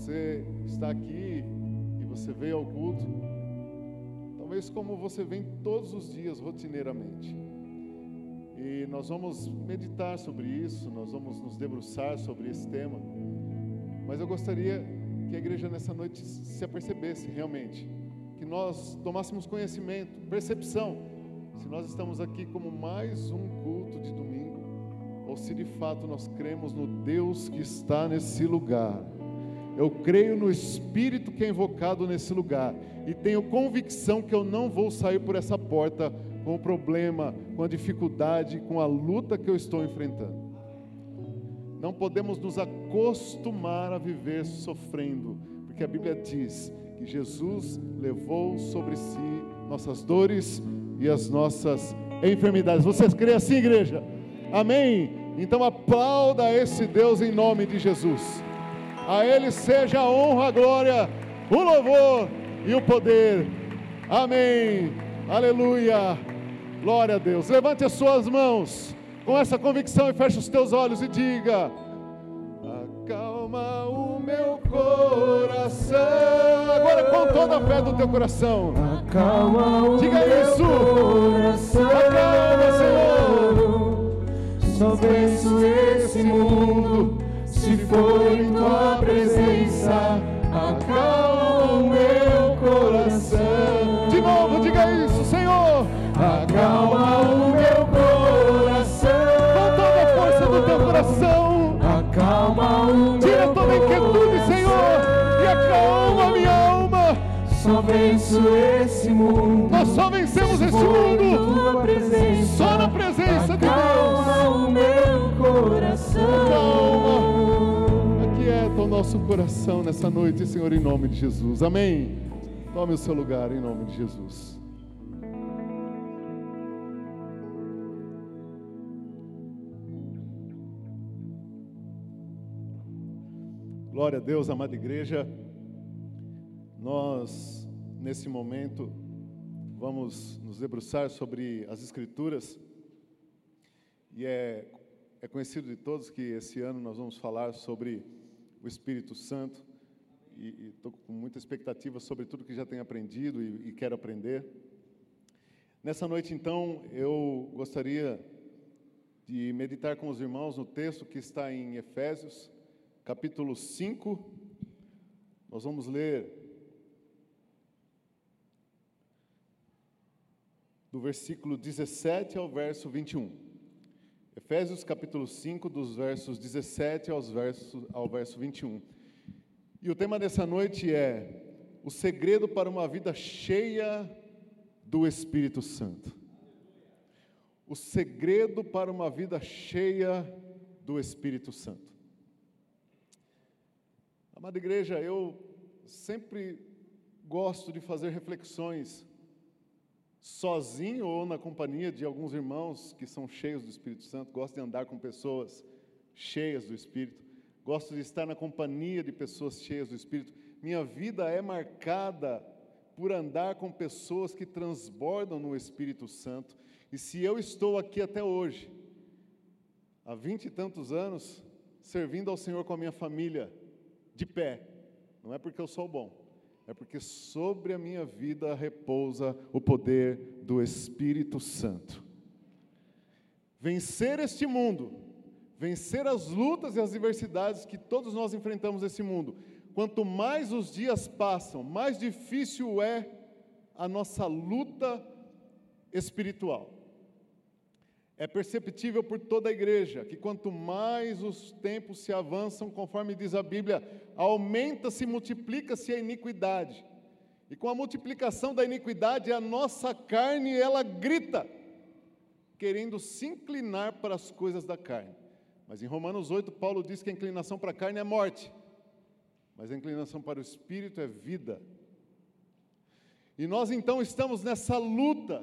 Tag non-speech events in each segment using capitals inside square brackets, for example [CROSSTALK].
você está aqui e você veio ao culto, talvez como você vem todos os dias rotineiramente. E nós vamos meditar sobre isso, nós vamos nos debruçar sobre esse tema. Mas eu gostaria que a igreja nessa noite se apercebesse realmente, que nós tomássemos conhecimento, percepção, se nós estamos aqui como mais um culto de domingo, ou se de fato nós cremos no Deus que está nesse lugar. Eu creio no Espírito que é invocado nesse lugar e tenho convicção que eu não vou sair por essa porta com o problema, com a dificuldade, com a luta que eu estou enfrentando. Não podemos nos acostumar a viver sofrendo, porque a Bíblia diz que Jesus levou sobre si nossas dores e as nossas enfermidades. Vocês creem assim, igreja? Amém? Então aplauda esse Deus em nome de Jesus. A Ele seja a honra, a glória, o louvor e o poder. Amém. Aleluia. Glória a Deus. Levante as suas mãos com essa convicção e feche os teus olhos e diga: Acalma o meu coração. Agora com toda a fé do teu coração. Acalma o Diga meu isso. coração. Acalma, Senhor. Só venço esse mundo se for em tua presença. Acalma o meu coração. De novo, diga isso, Senhor. Acalma o Só venço esse mundo. Nós só vencemos esse mundo. tua presença. Só na presença de Deus. Acalma o meu coração. Calma. Aquieta o nosso coração nessa noite, Senhor, em nome de Jesus. Amém. Tome o seu lugar em nome de Jesus. Glória a Deus, amada igreja. Nós, nesse momento, vamos nos debruçar sobre as Escrituras. E é, é conhecido de todos que esse ano nós vamos falar sobre o Espírito Santo. E estou com muita expectativa sobre tudo que já tenho aprendido e, e quero aprender. Nessa noite, então, eu gostaria de meditar com os irmãos no texto que está em Efésios, capítulo 5. Nós vamos ler do versículo 17 ao verso 21. Efésios capítulo 5, dos versos 17 aos versos, ao verso 21. E o tema dessa noite é o segredo para uma vida cheia do Espírito Santo. O segredo para uma vida cheia do Espírito Santo. Amada igreja, eu sempre gosto de fazer reflexões sozinho ou na companhia de alguns irmãos que são cheios do Espírito Santo, gosto de andar com pessoas cheias do Espírito, gosto de estar na companhia de pessoas cheias do Espírito. Minha vida é marcada por andar com pessoas que transbordam no Espírito Santo. E se eu estou aqui até hoje, há vinte e tantos anos, servindo ao Senhor com a minha família, de pé, não é porque eu sou bom, é porque sobre a minha vida repousa o poder do Espírito Santo. Vencer este mundo, vencer as lutas e as adversidades que todos nós enfrentamos nesse mundo, quanto mais os dias passam, mais difícil é a nossa luta espiritual. É perceptível por toda a igreja que quanto mais os tempos se avançam, conforme diz a Bíblia, aumenta-se, multiplica-se a iniquidade. E com a multiplicação da iniquidade, a nossa carne, ela grita, querendo se inclinar para as coisas da carne. Mas em Romanos 8, Paulo diz que a inclinação para a carne é morte, mas a inclinação para o espírito é vida. E nós então estamos nessa luta,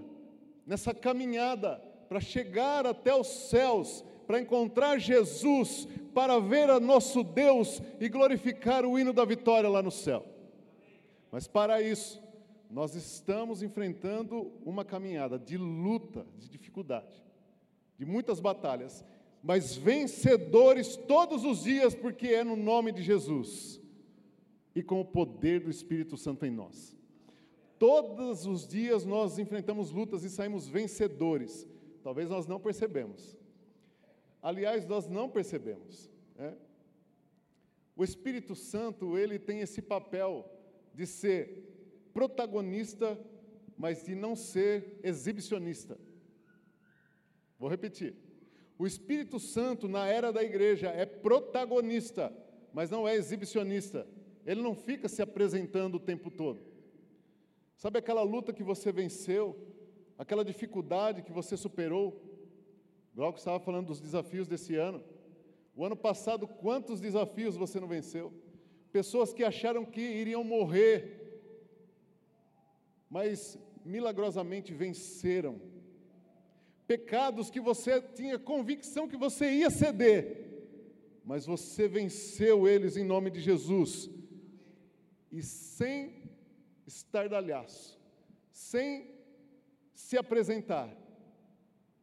nessa caminhada, para chegar até os céus, para encontrar Jesus, para ver a nosso Deus e glorificar o hino da vitória lá no céu. Mas para isso, nós estamos enfrentando uma caminhada de luta, de dificuldade, de muitas batalhas, mas vencedores todos os dias, porque é no nome de Jesus. e com o poder do Espírito Santo em nós. Todos os dias nós enfrentamos lutas e saímos vencedores. Talvez nós não percebemos. Aliás, nós não percebemos. Né? O Espírito Santo ele tem esse papel de ser protagonista, mas de não ser exibicionista. Vou repetir. O Espírito Santo na era da igreja é protagonista, mas não é exibicionista. Ele não fica se apresentando o tempo todo. Sabe aquela luta que você venceu, aquela dificuldade que você superou? Glauco estava falando dos desafios desse ano. O ano passado, quantos desafios você não venceu? Pessoas que acharam que iriam morrer, mas milagrosamente venceram. Pecados que você tinha convicção que você ia ceder, mas você venceu eles em nome de Jesus. E sem estardalhaço, sem se apresentar,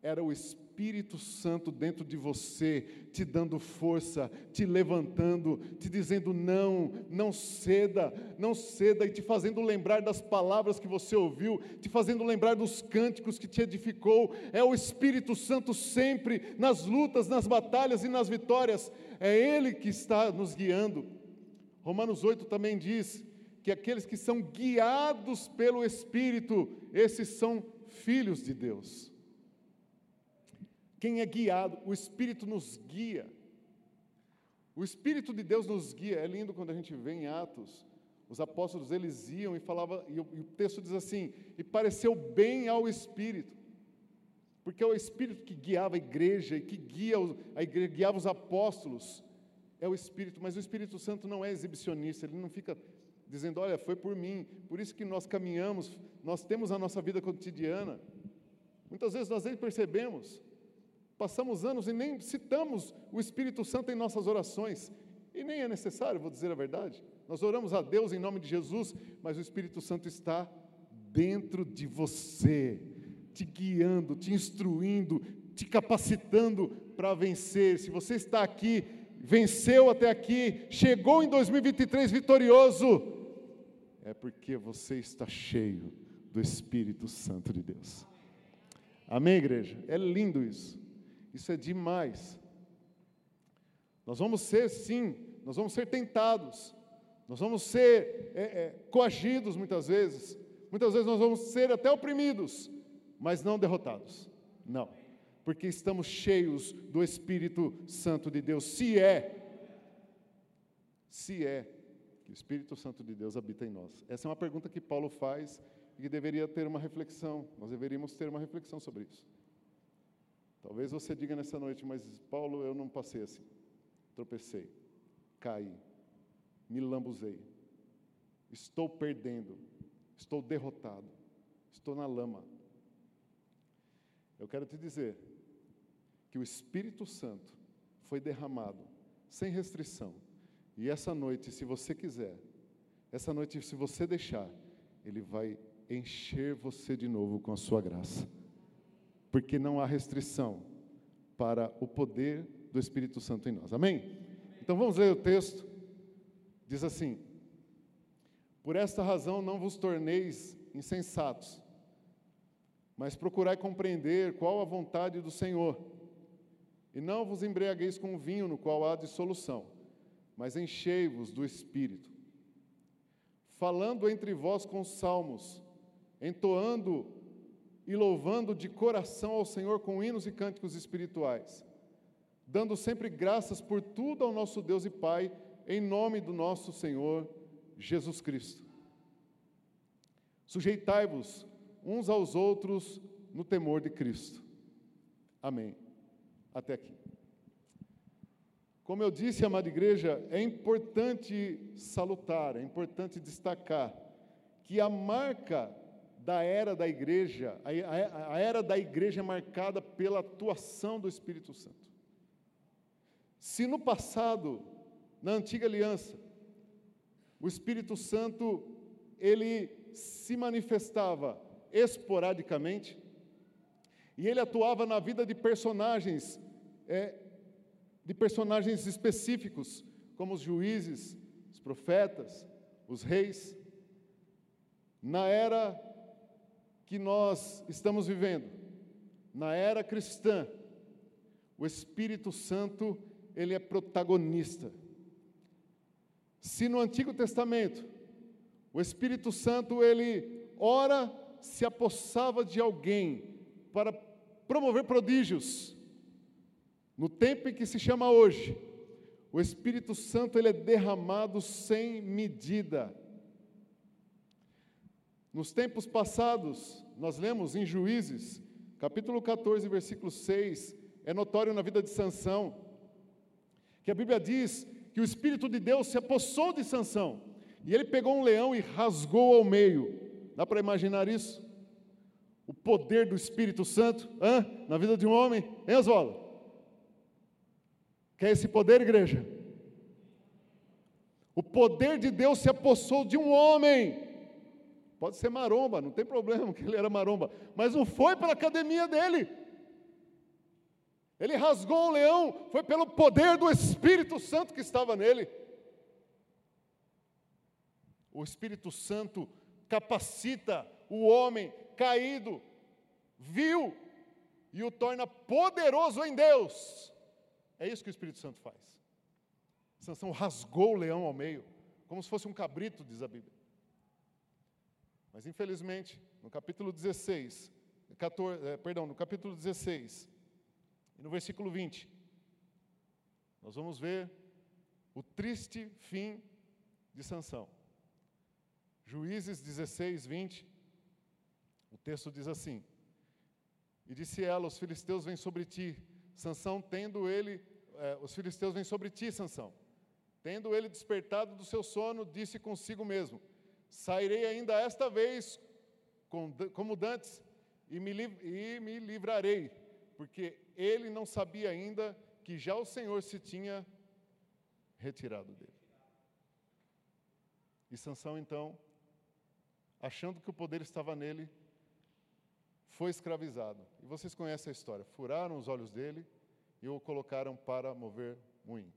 era o Espírito Santo dentro de você, te dando força, te levantando, te dizendo não, não ceda, não ceda, e te fazendo lembrar das palavras que você ouviu, te fazendo lembrar dos cânticos que te edificou. É o Espírito Santo sempre nas lutas, nas batalhas e nas vitórias, é Ele que está nos guiando. Romanos 8 também diz que aqueles que são guiados pelo Espírito, esses são filhos de Deus. Quem é guiado, o Espírito nos guia. O Espírito de Deus nos guia. É lindo quando a gente vê em Atos, os apóstolos eles iam e falavam, e o, e o texto diz assim: e pareceu bem ao Espírito, porque é o Espírito que guiava a igreja e que guia a igreja, guiava os apóstolos. É o Espírito, mas o Espírito Santo não é exibicionista, ele não fica dizendo: Olha, foi por mim, por isso que nós caminhamos, nós temos a nossa vida cotidiana. Muitas vezes nós nem percebemos, passamos anos e nem citamos o Espírito Santo em nossas orações, e nem é necessário, vou dizer a verdade. Nós oramos a Deus em nome de Jesus, mas o Espírito Santo está dentro de você, te guiando, te instruindo, te capacitando para vencer. Se você está aqui, venceu até aqui, chegou em 2023 vitorioso, é porque você está cheio do Espírito Santo de Deus. Amém, igreja? É lindo isso. Isso é demais. Nós vamos ser, sim, nós vamos ser tentados, nós vamos ser é, é, coagidos muitas vezes, muitas vezes nós vamos ser até oprimidos, mas não derrotados. Não, porque estamos cheios do Espírito Santo de Deus. Se é, se é que o Espírito Santo de Deus habita em nós? Essa é uma pergunta que Paulo faz e que deveria ter uma reflexão, nós deveríamos ter uma reflexão sobre isso. Talvez você diga nessa noite, mas Paulo, eu não passei assim. Tropecei, caí, me lambuzei, estou perdendo, estou derrotado, estou na lama. Eu quero te dizer que o Espírito Santo foi derramado sem restrição e essa noite, se você quiser, essa noite, se você deixar, Ele vai encher você de novo com a sua graça. Porque não há restrição para o poder do Espírito Santo em nós. Amém? Então vamos ler o texto. Diz assim: Por esta razão não vos torneis insensatos, mas procurai compreender qual a vontade do Senhor. E não vos embriagueis com vinho no qual há dissolução mas enchei-vos do Espírito, falando entre vós com salmos, entoando e louvando de coração ao Senhor com hinos e cânticos espirituais, dando sempre graças por tudo ao nosso Deus e Pai, em nome do nosso Senhor Jesus Cristo. Sujeitai-vos uns aos outros no temor de Cristo. Amém. Até aqui. Como eu disse, amada igreja, é importante salutar, é importante destacar que a marca da era da igreja, a, era da igreja é marcada pela atuação do Espírito Santo. Se no passado, na antiga aliança, o Espírito Santo ele se manifestava esporadicamente e ele atuava na vida de personagens é, de personagens específicos, como os juízes, os profetas, os reis, na era que nós estamos vivendo, na era cristã, o Espírito Santo, ele é protagonista. Se no Antigo Testamento o Espírito Santo ele ora se apossava de alguém para promover prodígios, no tempo em que se chama hoje, o Espírito Santo ele é derramado sem medida. Nos tempos passados, nós lemos em Juízes, capítulo 14, versículo 6, é notório na vida de Sansão, que a Bíblia diz que o Espírito de Deus se apossou de Sansão, e ele pegou um leão e rasgou ao meio. Dá para imaginar isso? O poder do Espírito Santo na vida de um homem, hein, Oswaldo? Quer esse poder, igreja? O poder de Deus se apossou de um homem. Pode ser maromba, não tem problema [LAUGHS] que ele era maromba, mas não foi pela academia dele. Ele rasgou o leão, foi pelo poder do Espírito Santo que estava nele. O Espírito Santo capacita o homem caído, vil, e o torna poderoso em Deus. É isso que o Espírito Santo faz. Sansão rasgou o leão ao meio, como se fosse um cabrito, diz a Bíblia. Mas infelizmente, no capítulo 16, 14, é, perdão, no capítulo 16, e no versículo 20, nós vamos ver o triste fim de Sansão. Juízes 16, 20, o texto diz assim: E disse ela: Os filisteus vêm sobre ti. Sansão, tendo ele, eh, os filisteus vêm sobre ti, Sansão. Tendo ele despertado do seu sono, disse consigo mesmo: Sairei ainda esta vez como dantes e me, e me livrarei, porque ele não sabia ainda que já o Senhor se tinha retirado dele. E Sansão então, achando que o poder estava nele, foi escravizado. E vocês conhecem a história. Furaram os olhos dele e o colocaram para mover moinho.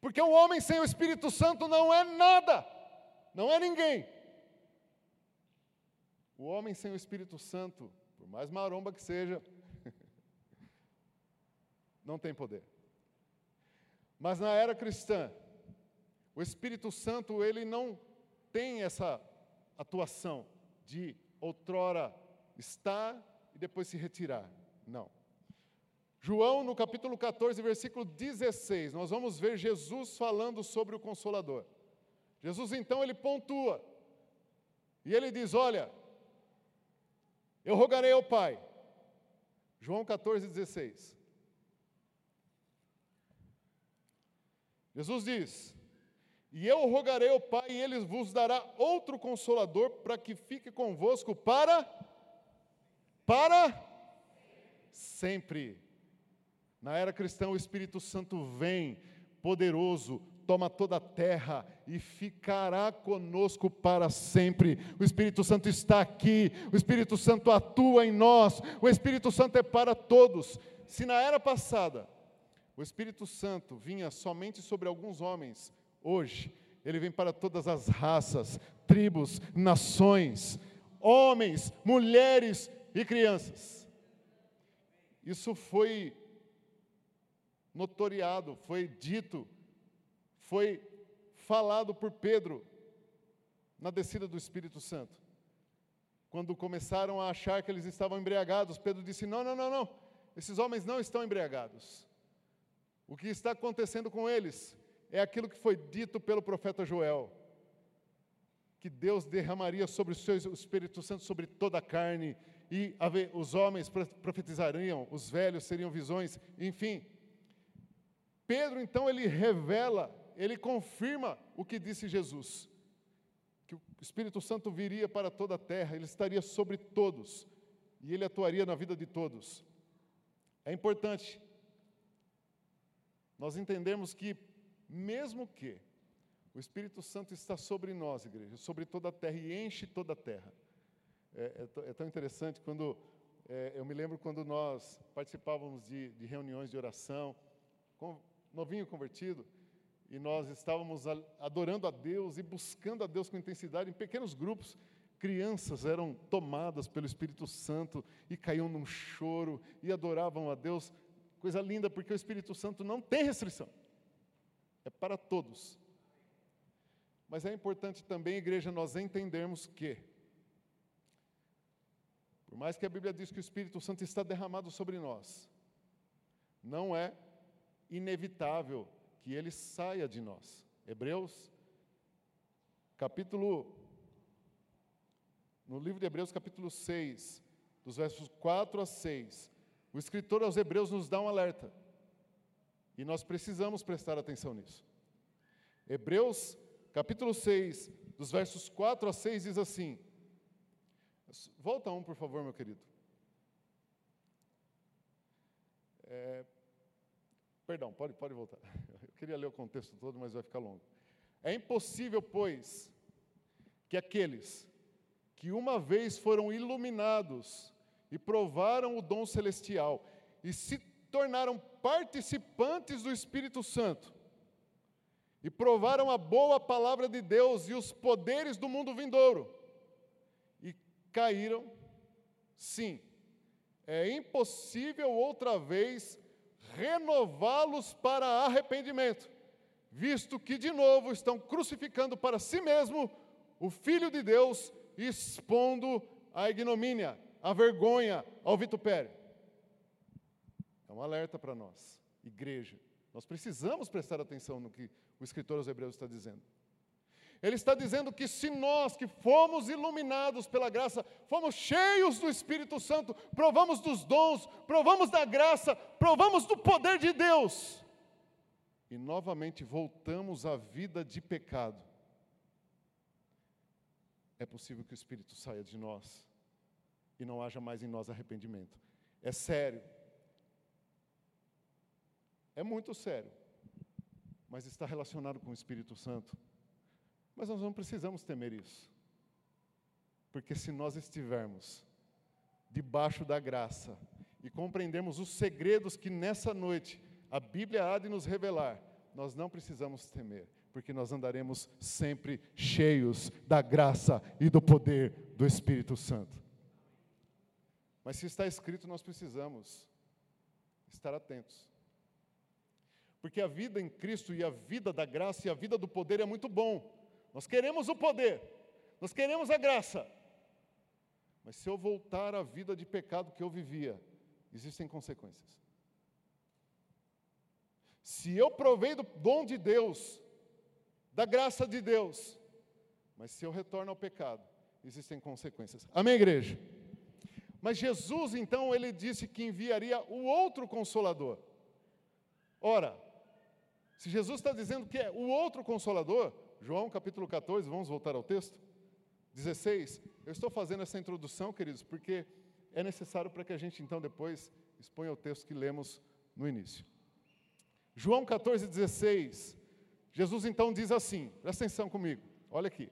Porque um homem sem o Espírito Santo não é nada, não é ninguém. O homem sem o Espírito Santo, por mais maromba que seja, [LAUGHS] não tem poder. Mas na era cristã, o Espírito Santo, ele não tem essa atuação de outrora estar e depois se retirar. Não. João, no capítulo 14, versículo 16, nós vamos ver Jesus falando sobre o Consolador. Jesus então ele pontua, e ele diz: Olha, eu rogarei ao Pai. João 14, 16. Jesus diz: E eu rogarei ao Pai, e ele vos dará outro consolador para que fique convosco para para sempre. Na era cristã, o Espírito Santo vem poderoso, toma toda a terra e ficará conosco para sempre. O Espírito Santo está aqui, o Espírito Santo atua em nós, o Espírito Santo é para todos. Se na era passada o Espírito Santo vinha somente sobre alguns homens, hoje ele vem para todas as raças, tribos, nações, homens, mulheres e crianças. Isso foi notoriado, foi dito, foi falado por Pedro na descida do Espírito Santo. Quando começaram a achar que eles estavam embriagados, Pedro disse: Não, não, não, não, esses homens não estão embriagados. O que está acontecendo com eles é aquilo que foi dito pelo profeta Joel, que Deus derramaria sobre o seu Espírito Santo sobre toda a carne, e os homens profetizariam, os velhos seriam visões, enfim. Pedro então ele revela, ele confirma o que disse Jesus, que o Espírito Santo viria para toda a terra, ele estaria sobre todos e ele atuaria na vida de todos. É importante nós entendemos que mesmo que o Espírito Santo está sobre nós, igreja, sobre toda a terra e enche toda a terra. É, é, é tão interessante quando é, eu me lembro quando nós participávamos de, de reuniões de oração, com, novinho convertido, e nós estávamos adorando a Deus e buscando a Deus com intensidade em pequenos grupos. Crianças eram tomadas pelo Espírito Santo e caíam num choro e adoravam a Deus. Coisa linda, porque o Espírito Santo não tem restrição, é para todos. Mas é importante também, igreja, nós entendermos que, por mais que a Bíblia diz que o Espírito Santo está derramado sobre nós, não é inevitável que ele saia de nós. Hebreus, capítulo. No livro de Hebreus, capítulo 6, dos versos 4 a 6, o escritor aos Hebreus nos dá um alerta. E nós precisamos prestar atenção nisso. Hebreus, capítulo 6, dos versos 4 a 6, diz assim. Volta um, por favor, meu querido. É, perdão, pode, pode voltar. [LAUGHS] queria ler o contexto todo, mas vai ficar longo. É impossível, pois, que aqueles que uma vez foram iluminados e provaram o dom celestial e se tornaram participantes do Espírito Santo e provaram a boa palavra de Deus e os poderes do mundo vindouro caíram, sim, é impossível outra vez renová-los para arrependimento, visto que de novo estão crucificando para si mesmo o Filho de Deus, expondo a ignomínia, a vergonha, ao vitupério. É um alerta para nós, igreja. Nós precisamos prestar atenção no que o escritor aos Hebreus está dizendo. Ele está dizendo que se nós que fomos iluminados pela graça, fomos cheios do Espírito Santo, provamos dos dons, provamos da graça, provamos do poder de Deus, e novamente voltamos à vida de pecado, é possível que o Espírito saia de nós e não haja mais em nós arrependimento. É sério. É muito sério. Mas está relacionado com o Espírito Santo. Mas nós não precisamos temer isso. Porque se nós estivermos debaixo da graça e compreendermos os segredos que nessa noite a Bíblia há de nos revelar, nós não precisamos temer, porque nós andaremos sempre cheios da graça e do poder do Espírito Santo. Mas se está escrito, nós precisamos estar atentos. Porque a vida em Cristo e a vida da graça e a vida do poder é muito bom. Nós queremos o poder, nós queremos a graça. Mas se eu voltar à vida de pecado que eu vivia, existem consequências. Se eu provei do dom de Deus, da graça de Deus, mas se eu retorno ao pecado, existem consequências. Amém, igreja? Mas Jesus, então, ele disse que enviaria o outro consolador. Ora, se Jesus está dizendo que é o outro consolador, João capítulo 14, vamos voltar ao texto? 16. Eu estou fazendo essa introdução, queridos, porque é necessário para que a gente então depois exponha o texto que lemos no início. João 14, 16. Jesus então diz assim: presta atenção comigo, olha aqui.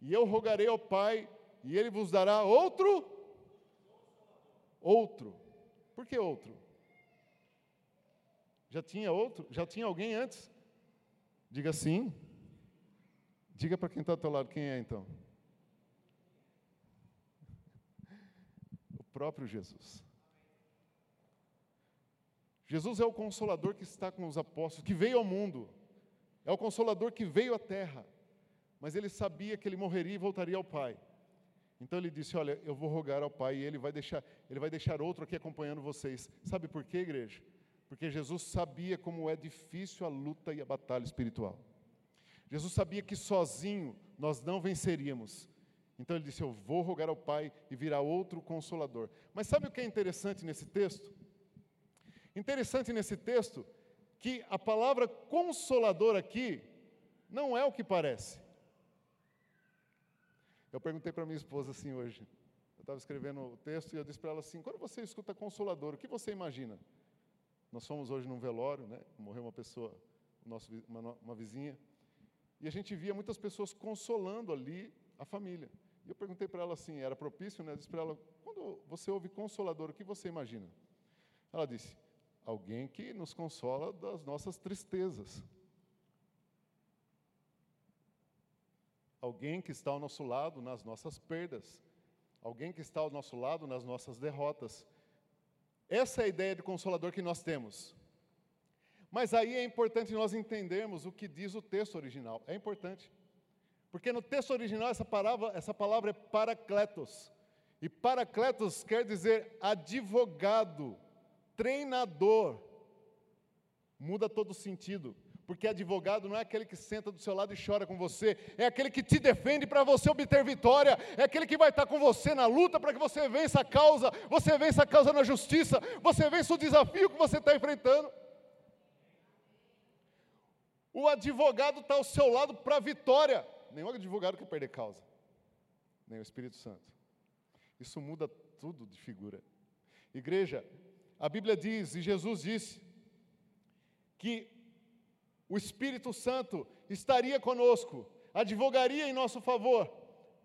E eu rogarei ao Pai, e ele vos dará outro. Outro. Por que outro? Já tinha outro? Já tinha alguém antes? Diga sim. Diga para quem está ao teu lado quem é então. O próprio Jesus. Jesus é o consolador que está com os apóstolos, que veio ao mundo. É o consolador que veio à terra. Mas ele sabia que ele morreria e voltaria ao Pai. Então ele disse: Olha, eu vou rogar ao Pai e ele vai deixar, ele vai deixar outro aqui acompanhando vocês. Sabe por quê, igreja? Porque Jesus sabia como é difícil a luta e a batalha espiritual. Jesus sabia que sozinho nós não venceríamos. Então ele disse: Eu vou rogar ao Pai e virá outro consolador. Mas sabe o que é interessante nesse texto? Interessante nesse texto que a palavra consolador aqui não é o que parece. Eu perguntei para minha esposa assim hoje. Eu estava escrevendo o texto e eu disse para ela assim: quando você escuta consolador, o que você imagina? Nós fomos hoje num velório, né? morreu uma pessoa, nosso, uma, uma vizinha, e a gente via muitas pessoas consolando ali a família. E eu perguntei para ela assim, era propício, né? Eu disse para ela, quando você ouve consolador, o que você imagina? Ela disse, alguém que nos consola das nossas tristezas. Alguém que está ao nosso lado nas nossas perdas. Alguém que está ao nosso lado nas nossas derrotas. Essa é a ideia de consolador que nós temos. Mas aí é importante nós entendermos o que diz o texto original. É importante. Porque no texto original essa palavra, essa palavra é paracletos. E paracletos quer dizer advogado, treinador. Muda todo o sentido. Porque advogado não é aquele que senta do seu lado e chora com você, é aquele que te defende para você obter vitória, é aquele que vai estar com você na luta para que você vença a causa, você vença a causa na justiça, você vença o desafio que você está enfrentando. O advogado está ao seu lado para a vitória. Nenhum advogado quer perder causa, nem o Espírito Santo. Isso muda tudo de figura. Igreja, a Bíblia diz, e Jesus disse, que o Espírito Santo estaria conosco, advogaria em nosso favor,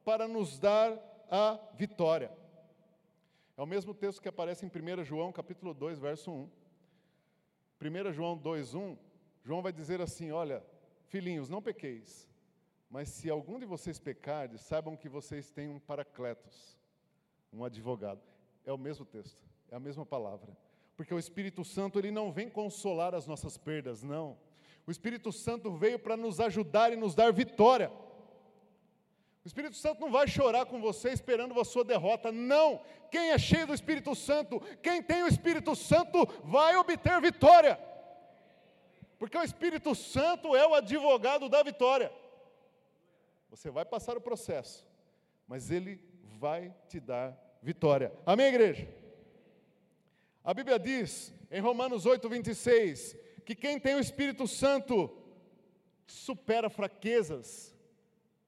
para nos dar a vitória. É o mesmo texto que aparece em 1 João, capítulo 2, verso 1. 1 João 2, 1, João vai dizer assim: Olha, filhinhos, não pequeis, mas se algum de vocês pecardes, saibam que vocês têm um paracletos, um advogado. É o mesmo texto, é a mesma palavra. Porque o Espírito Santo, ele não vem consolar as nossas perdas, não. O Espírito Santo veio para nos ajudar e nos dar vitória. O Espírito Santo não vai chorar com você esperando a sua derrota, não. Quem é cheio do Espírito Santo, quem tem o Espírito Santo, vai obter vitória. Porque o Espírito Santo é o advogado da vitória. Você vai passar o processo, mas ele vai te dar vitória. Amém, igreja? A Bíblia diz em Romanos 8, 26, que quem tem o Espírito Santo supera fraquezas,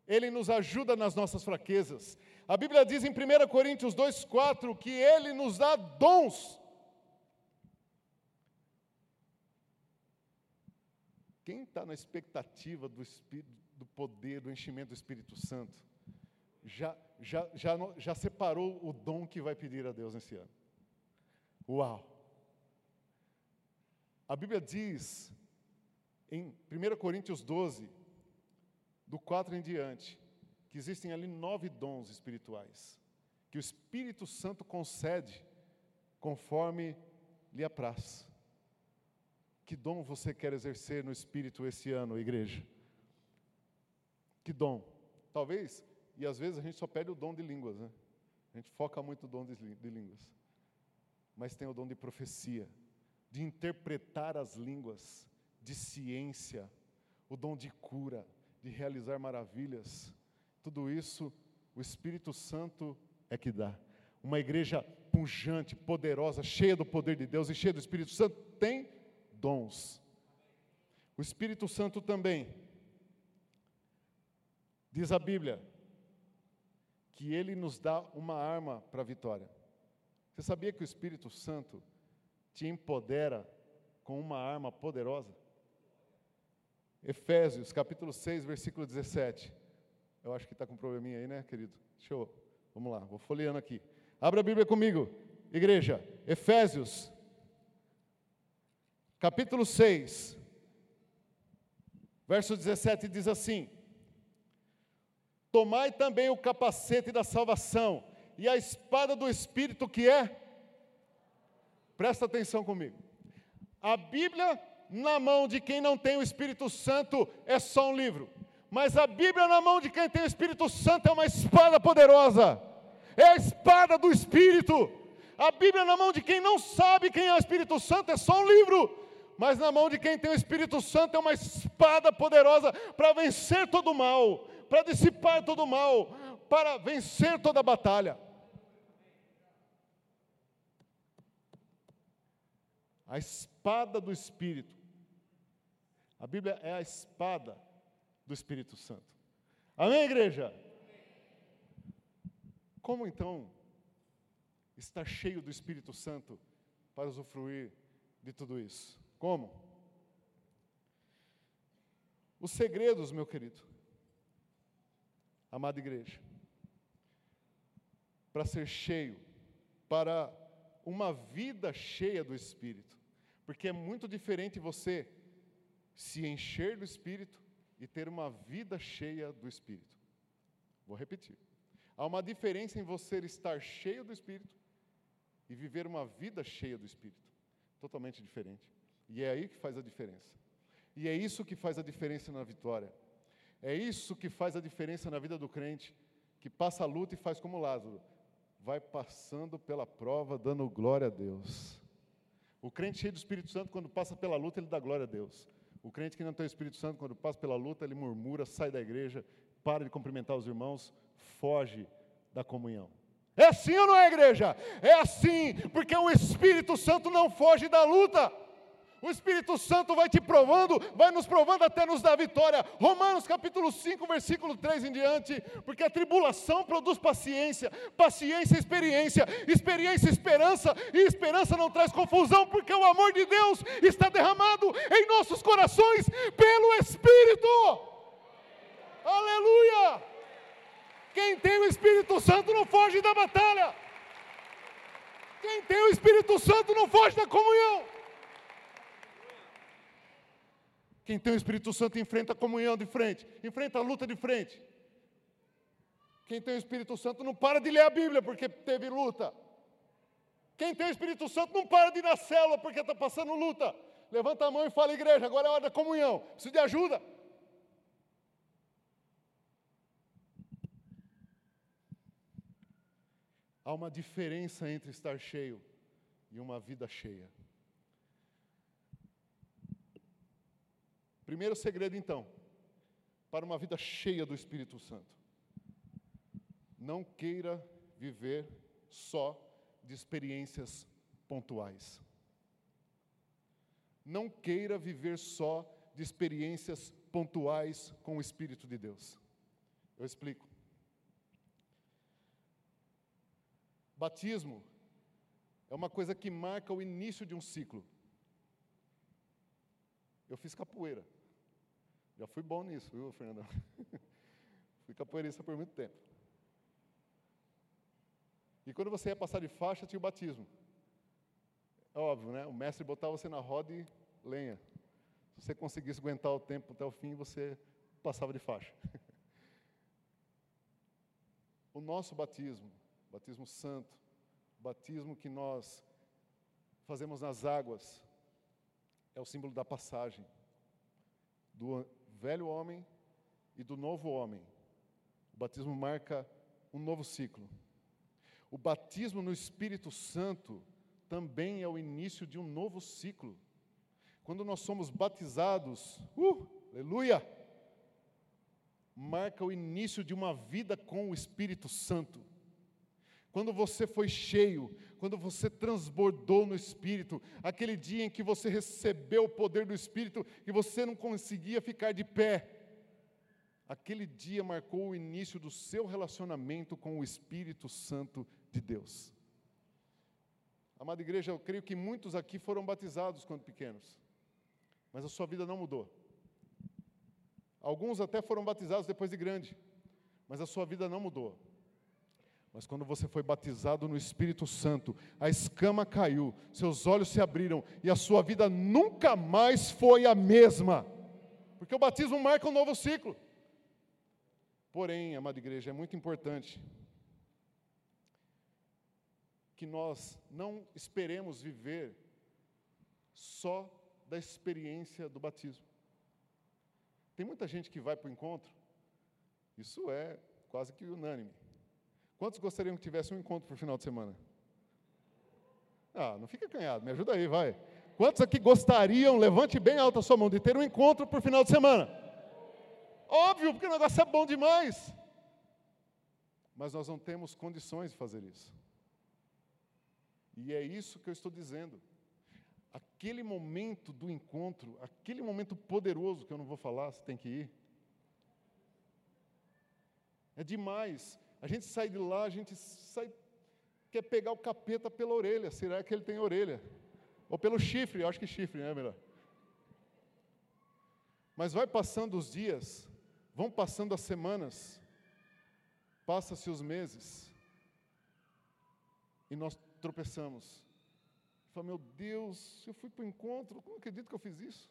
ele nos ajuda nas nossas fraquezas. A Bíblia diz em 1 Coríntios 2, 4 que ele nos dá dons. Quem está na expectativa do Espírito, do poder, do enchimento do Espírito Santo, já, já, já, já separou o dom que vai pedir a Deus nesse ano. Uau! A Bíblia diz em 1 Coríntios 12, do 4 em diante, que existem ali nove dons espirituais, que o Espírito Santo concede conforme lhe apraz. Que dom você quer exercer no Espírito esse ano, igreja? Que dom? Talvez, e às vezes a gente só pede o dom de línguas, né? A gente foca muito no dom de, línguas. Mas tem o dom de profecia, de interpretar as línguas, de ciência, o dom de cura, de realizar maravilhas. Tudo isso o Espírito Santo é que dá. Uma igreja pujante, poderosa, cheia do poder de Deus e cheia do Espírito Santo tem dons. O Espírito Santo também Diz a Bíblia que ele nos dá uma arma para a vitória. Você sabia que o Espírito Santo te empodera com uma arma poderosa? Efésios, capítulo 6, versículo 17. Eu acho que está com um probleminha aí, né, querido? Deixa eu. Vamos lá, vou folheando aqui. Abra a Bíblia comigo, igreja. Efésios, capítulo 6, verso 17 diz assim: Tomai também o capacete da salvação e a espada do Espírito que é. Presta atenção comigo. A Bíblia na mão de quem não tem o Espírito Santo é só um livro. Mas a Bíblia na mão de quem tem o Espírito Santo é uma espada poderosa. É a espada do Espírito. A Bíblia na mão de quem não sabe quem é o Espírito Santo é só um livro. Mas na mão de quem tem o Espírito Santo é uma espada poderosa para vencer todo o mal, para dissipar todo o mal, para vencer toda a batalha. A espada do Espírito. A Bíblia é a espada do Espírito Santo. Amém, igreja? Como então estar cheio do Espírito Santo para usufruir de tudo isso? Como? Os segredos, meu querido, amada igreja, para ser cheio, para uma vida cheia do Espírito, porque é muito diferente você se encher do Espírito e ter uma vida cheia do Espírito. Vou repetir. Há uma diferença em você estar cheio do Espírito e viver uma vida cheia do Espírito. Totalmente diferente. E é aí que faz a diferença. E é isso que faz a diferença na vitória. É isso que faz a diferença na vida do crente, que passa a luta e faz como Lázaro, vai passando pela prova, dando glória a Deus. O crente cheio do Espírito Santo, quando passa pela luta, ele dá glória a Deus. O crente que não tem o Espírito Santo, quando passa pela luta, ele murmura, sai da igreja, para de cumprimentar os irmãos, foge da comunhão. É assim ou não é, igreja? É assim, porque o Espírito Santo não foge da luta. O Espírito Santo vai te provando, vai nos provando até nos dar vitória. Romanos capítulo 5, versículo 3 em diante. Porque a tribulação produz paciência, paciência, experiência, experiência, esperança, e esperança não traz confusão, porque o amor de Deus está derramado em nossos corações pelo Espírito. Aleluia! Quem tem o Espírito Santo não foge da batalha. Quem tem o Espírito Santo não foge da comunhão. Quem tem o Espírito Santo enfrenta a comunhão de frente, enfrenta a luta de frente. Quem tem o Espírito Santo não para de ler a Bíblia porque teve luta. Quem tem o Espírito Santo não para de ir na célula porque está passando luta. Levanta a mão e fala, igreja, agora é hora da comunhão. Preciso de ajuda. Há uma diferença entre estar cheio e uma vida cheia. Primeiro segredo, então, para uma vida cheia do Espírito Santo. Não queira viver só de experiências pontuais. Não queira viver só de experiências pontuais com o Espírito de Deus. Eu explico. Batismo é uma coisa que marca o início de um ciclo. Eu fiz capoeira. Já fui bom nisso, viu, Fernandão? [LAUGHS] fui capoeirista por muito tempo. E quando você ia passar de faixa, tinha o batismo. É óbvio, né? O mestre botava você na roda e lenha. Se você conseguisse aguentar o tempo até o fim, você passava de faixa. [LAUGHS] o nosso batismo batismo santo, batismo que nós fazemos nas águas, é o símbolo da passagem do velho homem e do novo homem. O batismo marca um novo ciclo. O batismo no Espírito Santo também é o início de um novo ciclo. Quando nós somos batizados, uh, aleluia, marca o início de uma vida com o Espírito Santo quando você foi cheio, quando você transbordou no Espírito, aquele dia em que você recebeu o poder do Espírito e você não conseguia ficar de pé, aquele dia marcou o início do seu relacionamento com o Espírito Santo de Deus. Amada igreja, eu creio que muitos aqui foram batizados quando pequenos, mas a sua vida não mudou. Alguns até foram batizados depois de grande, mas a sua vida não mudou. Mas quando você foi batizado no Espírito Santo, a escama caiu, seus olhos se abriram e a sua vida nunca mais foi a mesma. Porque o batismo marca um novo ciclo. Porém, amada igreja, é muito importante que nós não esperemos viver só da experiência do batismo. Tem muita gente que vai para o encontro, isso é quase que unânime. Quantos gostariam que tivesse um encontro para o final de semana? Ah, não fica canhado, me ajuda aí, vai. Quantos aqui gostariam, levante bem alta a sua mão, de ter um encontro para o final de semana? Óbvio, porque o negócio é bom demais. Mas nós não temos condições de fazer isso. E é isso que eu estou dizendo. Aquele momento do encontro, aquele momento poderoso que eu não vou falar, você tem que ir. É demais. A gente sai de lá, a gente sai, quer pegar o capeta pela orelha. Será que ele tem orelha? Ou pelo chifre, eu acho que chifre, né, melhor? Mas vai passando os dias, vão passando as semanas, passa-se os meses, e nós tropeçamos. Fala, meu Deus, eu fui para o encontro, como acredito que eu fiz isso?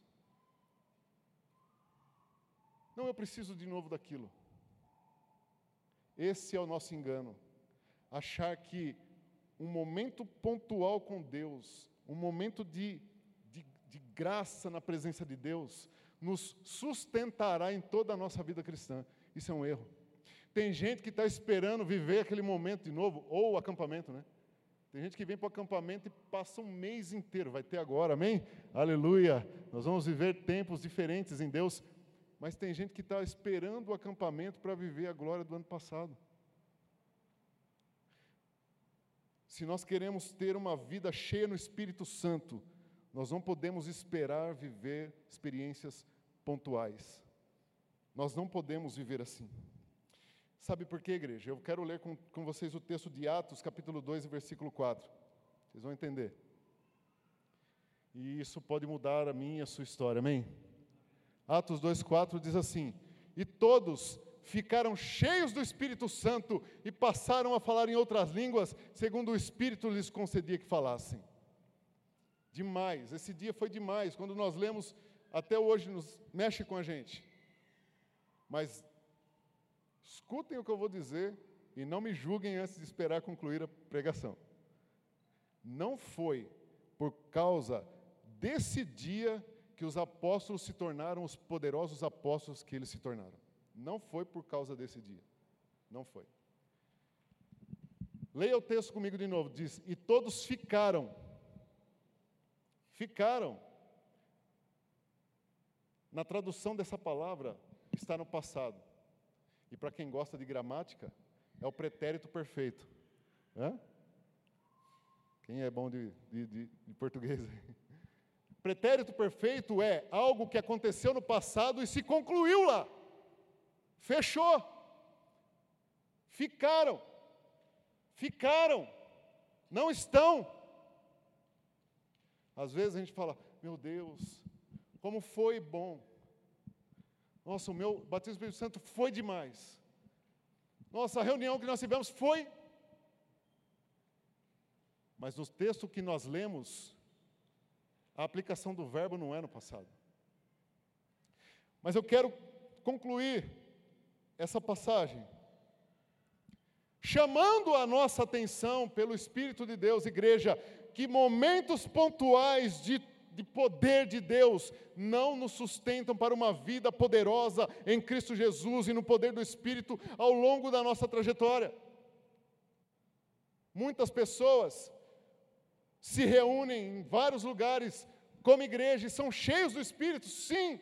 Não, eu preciso de novo daquilo. Esse é o nosso engano. Achar que um momento pontual com Deus, um momento de, de, de graça na presença de Deus, nos sustentará em toda a nossa vida cristã. Isso é um erro. Tem gente que está esperando viver aquele momento de novo, ou o acampamento, né? Tem gente que vem para o acampamento e passa um mês inteiro, vai ter agora, amém? Aleluia! Nós vamos viver tempos diferentes em Deus, mas tem gente que está esperando o acampamento para viver a glória do ano passado. Se nós queremos ter uma vida cheia no Espírito Santo, nós não podemos esperar viver experiências pontuais. Nós não podemos viver assim. Sabe por quê, igreja? Eu quero ler com, com vocês o texto de Atos, capítulo 2, versículo 4. Vocês vão entender. E isso pode mudar a minha e a sua história, amém? Atos 2,4 diz assim: E todos ficaram cheios do Espírito Santo e passaram a falar em outras línguas, segundo o Espírito lhes concedia que falassem. Demais, esse dia foi demais. Quando nós lemos, até hoje nos mexe com a gente. Mas Escutem o que eu vou dizer e não me julguem antes de esperar concluir a pregação. Não foi por causa desse dia que os apóstolos se tornaram os poderosos apóstolos que eles se tornaram. Não foi por causa desse dia. Não foi. Leia o texto comigo de novo. Diz: E todos ficaram. Ficaram. Na tradução dessa palavra está no passado. E para quem gosta de gramática, é o pretérito perfeito. Hã? Quem é bom de, de, de, de português? [LAUGHS] Pretérito perfeito é algo que aconteceu no passado e se concluiu lá. Fechou. Ficaram. Ficaram. Não estão. Às vezes a gente fala, meu Deus, como foi bom nossa, o meu batismo do Espírito Santo foi demais. Nossa, a reunião que nós tivemos foi. Mas no texto que nós lemos, a aplicação do verbo não é no passado. Mas eu quero concluir essa passagem chamando a nossa atenção pelo Espírito de Deus, igreja, que momentos pontuais de de poder de Deus não nos sustentam para uma vida poderosa em Cristo Jesus e no poder do Espírito ao longo da nossa trajetória. Muitas pessoas se reúnem em vários lugares como igreja e são cheios do Espírito, sim,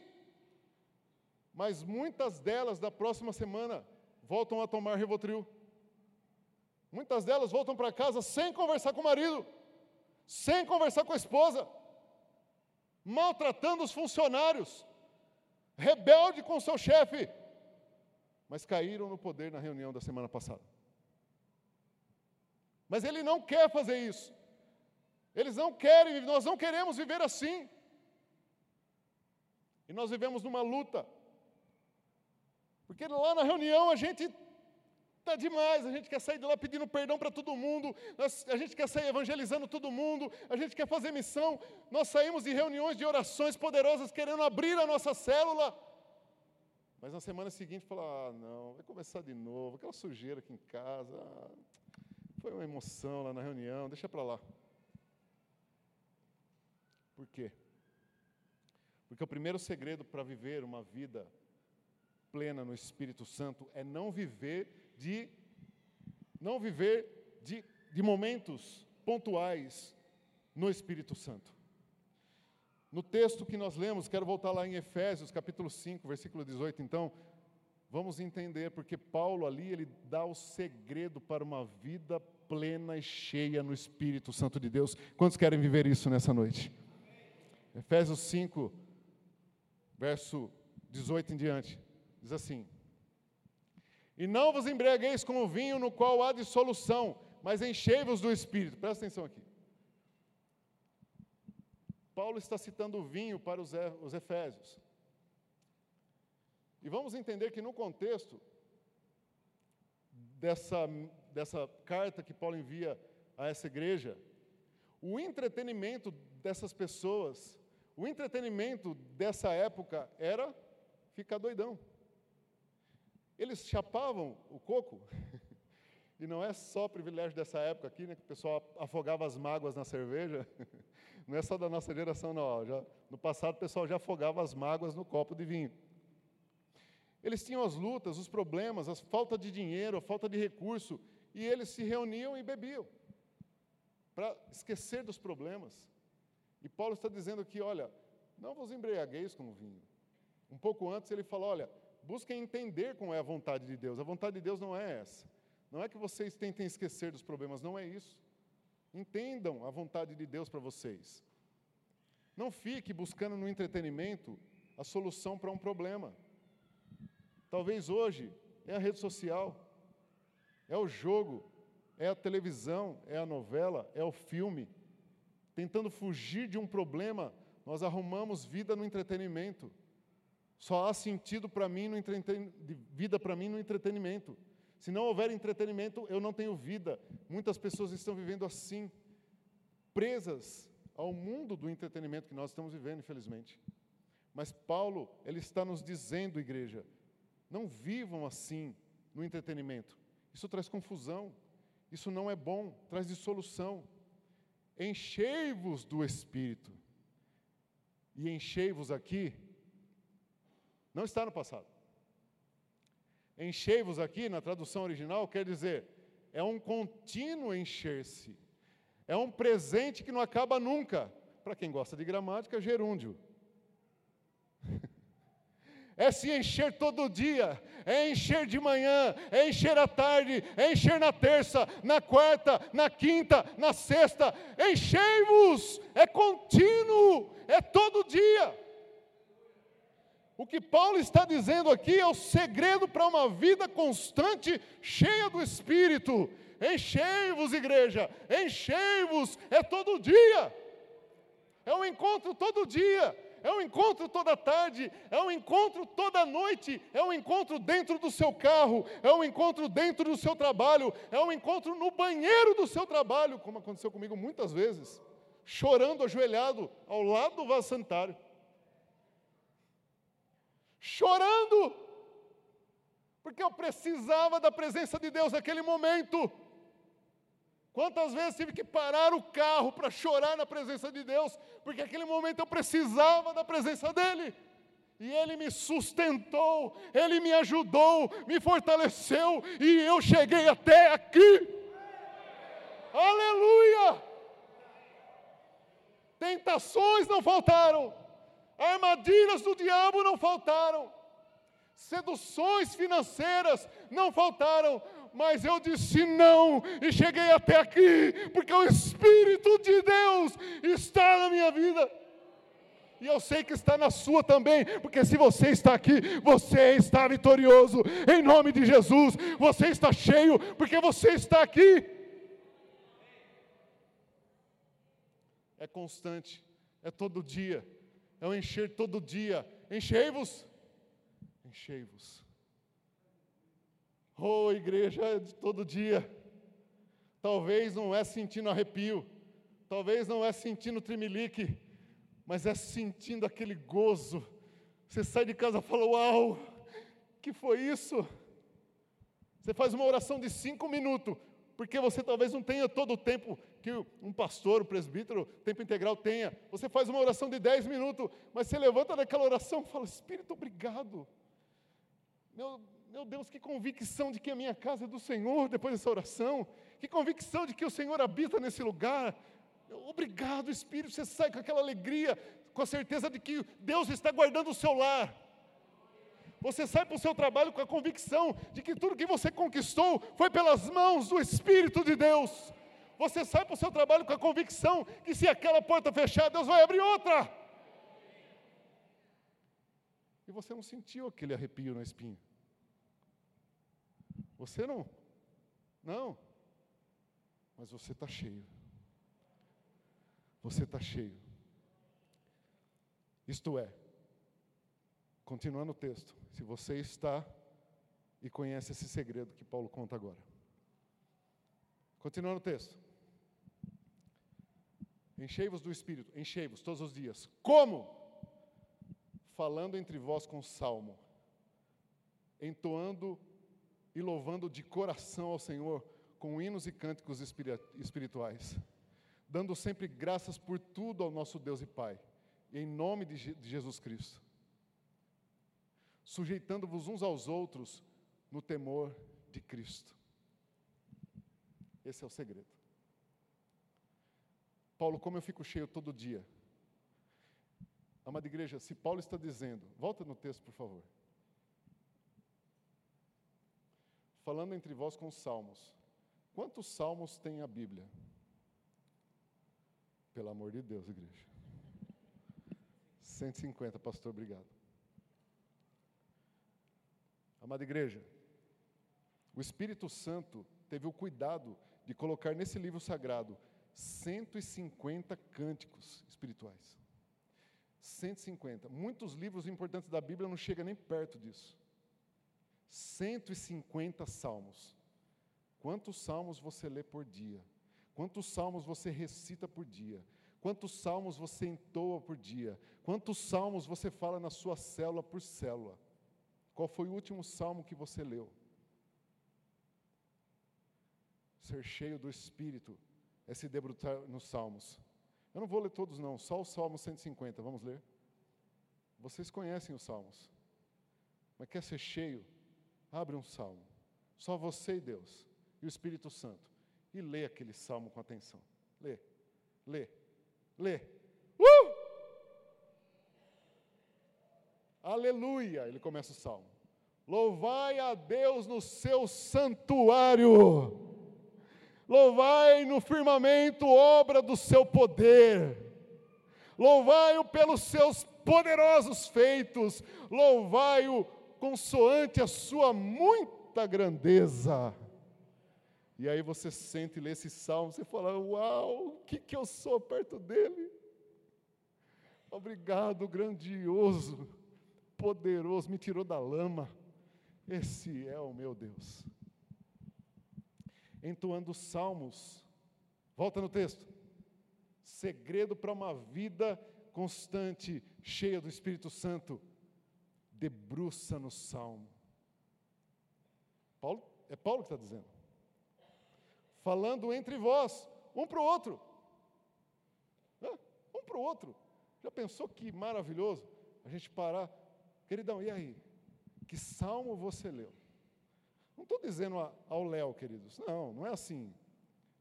mas muitas delas da próxima semana voltam a tomar Rivotril. Muitas delas voltam para casa sem conversar com o marido, sem conversar com a esposa maltratando os funcionários, rebelde com seu chefe, mas caíram no poder na reunião da semana passada. Mas ele não quer fazer isso. Eles não querem, nós não queremos viver assim. E nós vivemos numa luta. Porque lá na reunião a gente Está demais, a gente quer sair de lá pedindo perdão para todo mundo, a gente quer sair evangelizando todo mundo, a gente quer fazer missão. Nós saímos de reuniões de orações poderosas querendo abrir a nossa célula. Mas na semana seguinte fala: ah, não, vai começar de novo, aquela sujeira aqui em casa. Ah, foi uma emoção lá na reunião, deixa para lá. Por quê? Porque o primeiro segredo para viver uma vida plena no Espírito Santo é não viver de não viver de, de momentos pontuais no Espírito Santo. No texto que nós lemos, quero voltar lá em Efésios, capítulo 5, versículo 18, então, vamos entender porque Paulo ali ele dá o segredo para uma vida plena e cheia no Espírito Santo de Deus. Quantos querem viver isso nessa noite? Efésios 5, verso 18 em diante. Diz assim: E não vos embriagueis com o vinho no qual há dissolução, mas enchei-vos do espírito. Presta atenção aqui. Paulo está citando o vinho para os Efésios. E vamos entender que no contexto dessa, dessa carta que Paulo envia a essa igreja, o entretenimento dessas pessoas, o entretenimento dessa época era ficar doidão. Eles chapavam o coco, [LAUGHS] e não é só privilégio dessa época aqui, né, que o pessoal afogava as mágoas na cerveja, [LAUGHS] não é só da nossa geração, não. Já, no passado o pessoal já afogava as mágoas no copo de vinho. Eles tinham as lutas, os problemas, a falta de dinheiro, a falta de recurso, e eles se reuniam e bebiam para esquecer dos problemas. E Paulo está dizendo aqui: olha, não vos embriagueis com o vinho. Um pouco antes ele fala: olha, busquem entender como é a vontade de Deus. A vontade de Deus não é essa. Não é que vocês tentem esquecer dos problemas, não é isso. Entendam a vontade de Deus para vocês. Não fique buscando no entretenimento a solução para um problema. Talvez hoje é a rede social, é o jogo, é a televisão, é a novela, é o filme. Tentando fugir de um problema, nós arrumamos vida no entretenimento. Só há sentido para mim no entreten... vida para mim no entretenimento. Se não houver entretenimento, eu não tenho vida. Muitas pessoas estão vivendo assim, presas ao mundo do entretenimento que nós estamos vivendo, infelizmente. Mas Paulo, ele está nos dizendo, igreja, não vivam assim no entretenimento. Isso traz confusão. Isso não é bom, traz dissolução. Enchei-vos do Espírito. E enchei-vos aqui não está no passado. Enchei-vos aqui, na tradução original, quer dizer, é um contínuo encher-se. É um presente que não acaba nunca. Para quem gosta de gramática, gerúndio. [LAUGHS] é se encher todo dia, é encher de manhã, é encher à tarde, é encher na terça, na quarta, na quinta, na sexta. Enchei-vos, é contínuo, é todo dia. O que Paulo está dizendo aqui é o segredo para uma vida constante, cheia do Espírito. Enchei-vos, igreja, enchei-vos, é todo dia. É um encontro todo dia, é um encontro toda tarde, é um encontro toda noite, é um encontro dentro do seu carro, é um encontro dentro do seu trabalho, é um encontro no banheiro do seu trabalho, como aconteceu comigo muitas vezes, chorando ajoelhado ao lado do vaso sanitário chorando, porque eu precisava da presença de Deus naquele momento. Quantas vezes tive que parar o carro para chorar na presença de Deus, porque naquele momento eu precisava da presença dEle. E Ele me sustentou, Ele me ajudou, me fortaleceu, e eu cheguei até aqui. Aleluia! Tentações não faltaram, Armadilhas do diabo não faltaram, seduções financeiras não faltaram, mas eu disse não e cheguei até aqui, porque o Espírito de Deus está na minha vida. E eu sei que está na sua também, porque se você está aqui, você está vitorioso, em nome de Jesus, você está cheio, porque você está aqui. É constante, é todo dia é o encher todo dia. Enchei-vos, enchei-vos. Oh, igreja, de todo dia. Talvez não é sentindo arrepio, talvez não é sentindo trimelique, mas é sentindo aquele gozo. Você sai de casa e fala: Uau, que foi isso? Você faz uma oração de cinco minutos, porque você talvez não tenha todo o tempo que um pastor, um presbítero, tempo integral tenha. Você faz uma oração de 10 minutos, mas você levanta daquela oração e fala: Espírito, obrigado. Meu, meu Deus, que convicção de que a minha casa é do Senhor depois dessa oração. Que convicção de que o Senhor habita nesse lugar. Obrigado, Espírito. Você sai com aquela alegria, com a certeza de que Deus está guardando o seu lar. Você sai para o seu trabalho com a convicção de que tudo que você conquistou foi pelas mãos do Espírito de Deus. Você sai para o seu trabalho com a convicção que se aquela porta fechar, Deus vai abrir outra. E você não sentiu aquele arrepio na espinha. Você não. Não. Mas você está cheio. Você está cheio. Isto é, continuando o texto, se você está e conhece esse segredo que Paulo conta agora. Continuando o texto. Enchei-vos do Espírito, enchei-vos todos os dias. Como? Falando entre vós com salmo, entoando e louvando de coração ao Senhor com hinos e cânticos espirituais, dando sempre graças por tudo ao nosso Deus e Pai, em nome de Jesus Cristo, sujeitando-vos uns aos outros no temor de Cristo. Esse é o segredo. Paulo, como eu fico cheio todo dia. Amada igreja, se Paulo está dizendo, volta no texto, por favor. Falando entre vós com os salmos. Quantos salmos tem a Bíblia? Pelo amor de Deus, igreja. 150, pastor, obrigado. Amada igreja, o Espírito Santo teve o cuidado de colocar nesse livro sagrado 150 cânticos espirituais. 150. Muitos livros importantes da Bíblia não chegam nem perto disso. 150 salmos. Quantos salmos você lê por dia? Quantos salmos você recita por dia? Quantos salmos você entoa por dia? Quantos salmos você fala na sua célula por célula? Qual foi o último salmo que você leu? Ser cheio do Espírito é se debruçar nos salmos. Eu não vou ler todos, não, só o Salmo 150, vamos ler? Vocês conhecem os salmos, mas quer ser cheio? Abre um salmo, só você e Deus, e o Espírito Santo, e lê aquele salmo com atenção. Lê, lê, lê. Uh! Aleluia! Ele começa o salmo. Louvai a Deus no seu santuário Louvai no firmamento obra do seu poder. Louvai-o pelos seus poderosos feitos. Louvai-o consoante a sua muita grandeza. E aí você sente lê esse salmo, você fala: Uau, o que, que eu sou perto dele? Obrigado, grandioso, poderoso, me tirou da lama. Esse é o meu Deus entoando salmos. Volta no texto. Segredo para uma vida constante, cheia do Espírito Santo. Debruça no salmo. Paulo, é Paulo que está dizendo. Falando entre vós, um para o outro. Um para o outro. Já pensou que maravilhoso a gente parar? Queridão, e aí? Que salmo você leu? Não estou dizendo ao Léo, queridos. Não, não é assim,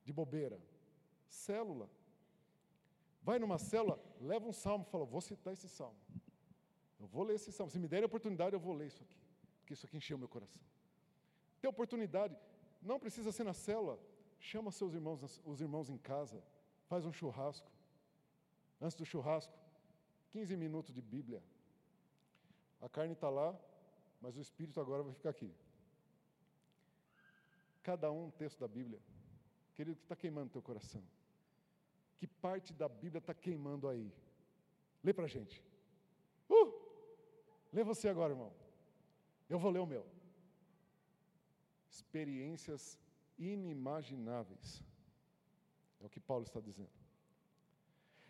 de bobeira. Célula. Vai numa célula, leva um salmo fala, vou citar esse salmo. Eu vou ler esse salmo. Se me der a oportunidade, eu vou ler isso aqui. Porque isso aqui encheu meu coração. Tem oportunidade, não precisa ser na célula. Chama seus irmãos, os irmãos em casa. Faz um churrasco. Antes do churrasco, 15 minutos de Bíblia. A carne está lá, mas o espírito agora vai ficar aqui cada um um texto da Bíblia. Querido, que está queimando teu coração? Que parte da Bíblia está queimando aí? Lê para a gente. Lê você agora, irmão. Eu vou ler o meu. Experiências inimagináveis. É o que Paulo está dizendo.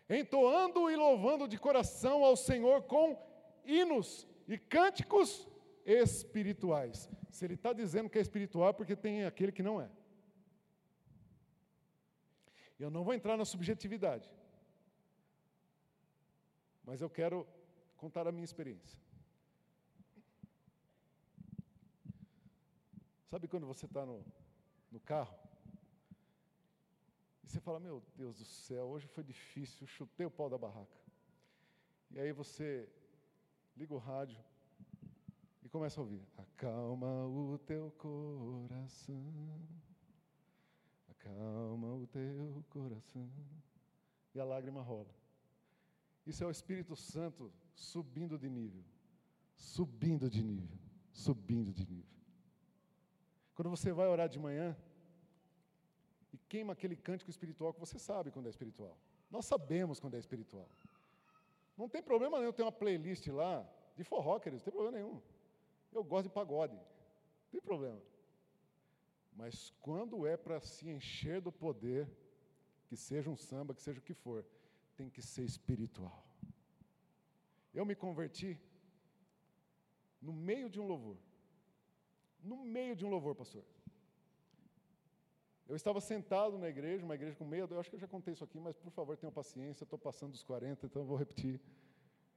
Entoando e louvando de coração ao Senhor com hinos e cânticos espirituais. Se ele está dizendo que é espiritual, é porque tem aquele que não é. Eu não vou entrar na subjetividade, mas eu quero contar a minha experiência. Sabe quando você está no, no carro e você fala: Meu Deus do céu, hoje foi difícil, chutei o pau da barraca. E aí você liga o rádio, e começa a ouvir: Acalma o teu coração, acalma o teu coração. E a lágrima rola. Isso é o Espírito Santo subindo de nível, subindo de nível, subindo de nível. Quando você vai orar de manhã e queima aquele cântico espiritual que você sabe quando é espiritual. Nós sabemos quando é espiritual. Não tem problema nenhum ter uma playlist lá de forró, queridos, não tem problema nenhum. Eu gosto de pagode, não tem problema. Mas quando é para se encher do poder, que seja um samba, que seja o que for, tem que ser espiritual. Eu me converti no meio de um louvor. No meio de um louvor, pastor. Eu estava sentado na igreja, uma igreja com medo, eu acho que eu já contei isso aqui, mas por favor tenham paciência, estou passando dos 40, então eu vou repetir.